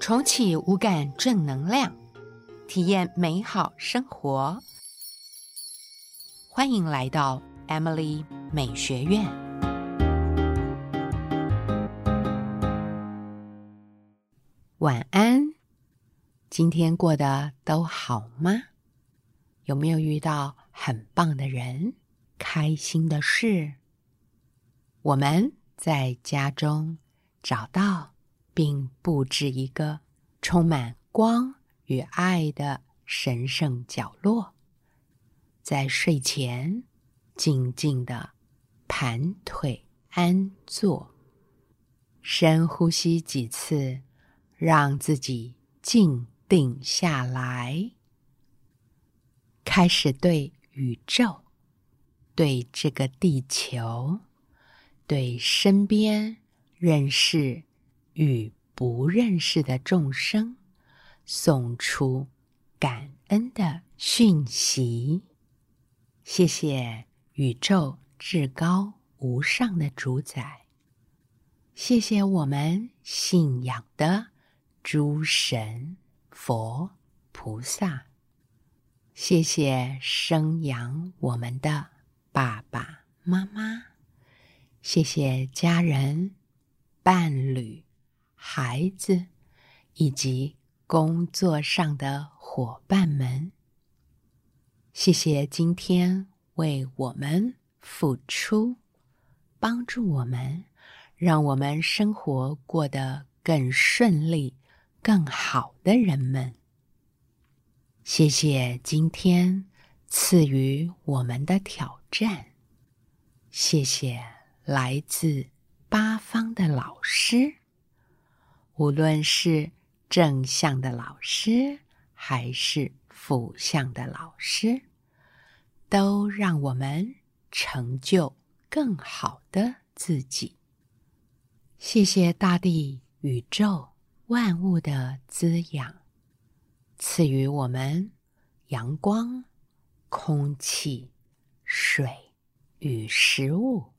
重启无感正能量，体验美好生活。欢迎来到 Emily 美学院。晚安，今天过得都好吗？有没有遇到很棒的人、开心的事？我们在家中找到。并布置一个充满光与爱的神圣角落，在睡前静静的盘腿安坐，深呼吸几次，让自己静定下来，开始对宇宙、对这个地球、对身边认识。与不认识的众生送出感恩的讯息。谢谢宇宙至高无上的主宰，谢谢我们信仰的诸神佛菩萨，谢谢生养我们的爸爸妈妈，谢谢家人伴侣。孩子以及工作上的伙伴们，谢谢今天为我们付出、帮助我们、让我们生活过得更顺利、更好的人们。谢谢今天赐予我们的挑战。谢谢来自八方的老师。无论是正向的老师，还是负向的老师，都让我们成就更好的自己。谢谢大地、宇宙万物的滋养，赐予我们阳光、空气、水与食物，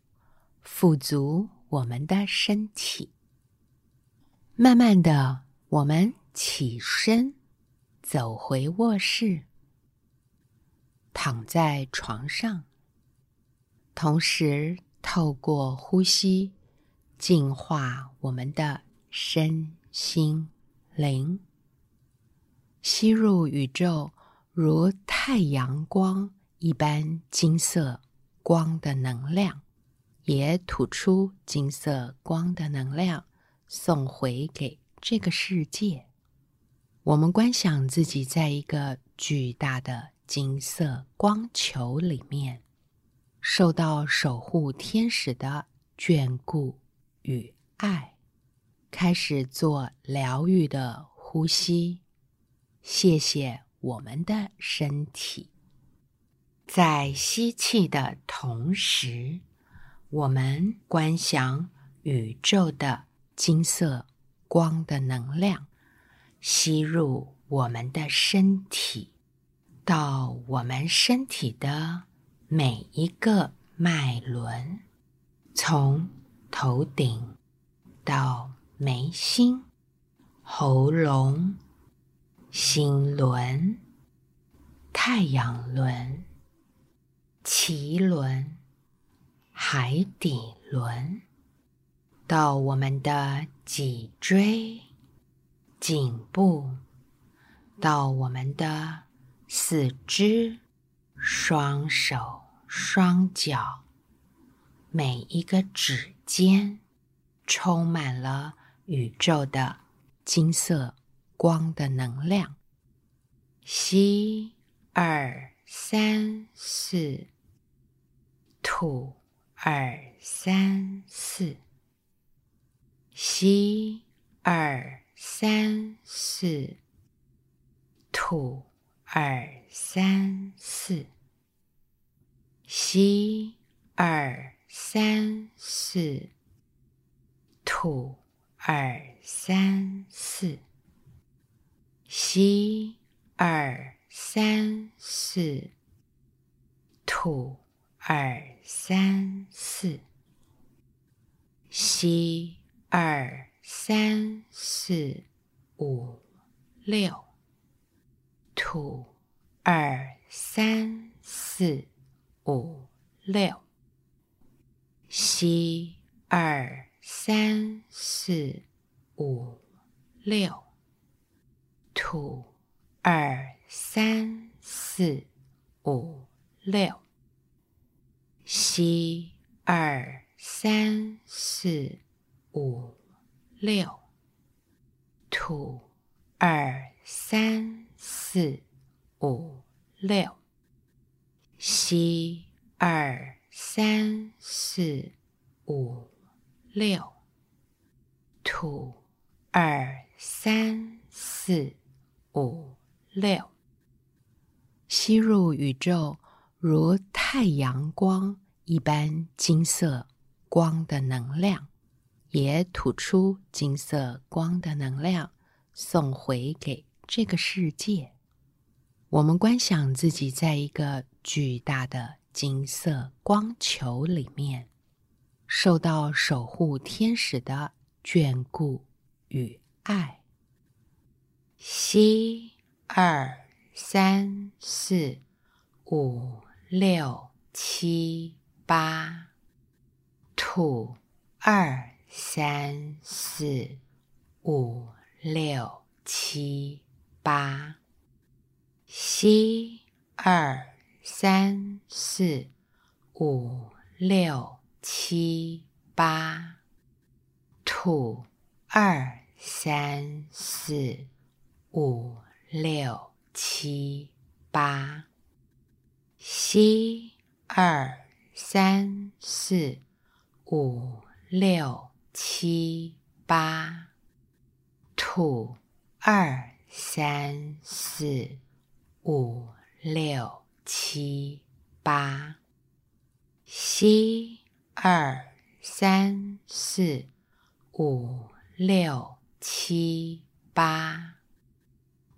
富足我们的身体。慢慢的，我们起身，走回卧室，躺在床上，同时透过呼吸净化我们的身心灵，吸入宇宙如太阳光一般金色光的能量，也吐出金色光的能量。送回给这个世界。我们观想自己在一个巨大的金色光球里面，受到守护天使的眷顾与爱，开始做疗愈的呼吸。谢谢我们的身体，在吸气的同时，我们观想宇宙的。金色光的能量吸入我们的身体，到我们身体的每一个脉轮，从头顶到眉心、喉咙、心轮、太阳轮、脐轮、海底轮。到我们的脊椎、颈部，到我们的四肢、双手、双脚，每一个指尖，充满了宇宙的金色光的能量。吸二三四，吐二三四。吸二三四，吐二三四。吸二三四，吐二三四。吸二三四，吐二三四。吸。二三四五六，吐二三四五六，吸二三四五六，吐二三四五六，吸二三四五六。吐二三四五六，吸二三四五六，吐二三四五六，吸入宇宙如太阳光一般金色光的能量。也吐出金色光的能量，送回给这个世界。我们观想自己在一个巨大的金色光球里面，受到守护天使的眷顾与爱。吸二三四五六七八，吐二。三四五六七八，吸二三四五六七八，吐二三四五六七八，吸二三四五六。七八，吐二三四五六七八，吸二三四五六七八，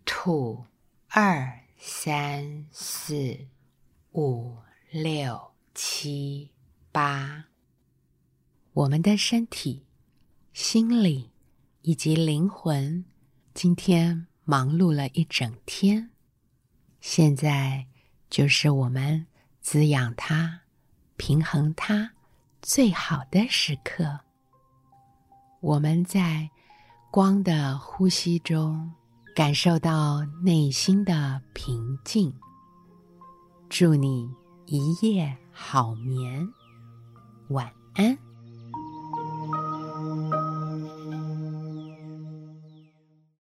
吐二三四五六七八。我们的身体、心理以及灵魂，今天忙碌了一整天，现在就是我们滋养它、平衡它最好的时刻。我们在光的呼吸中，感受到内心的平静。祝你一夜好眠，晚安。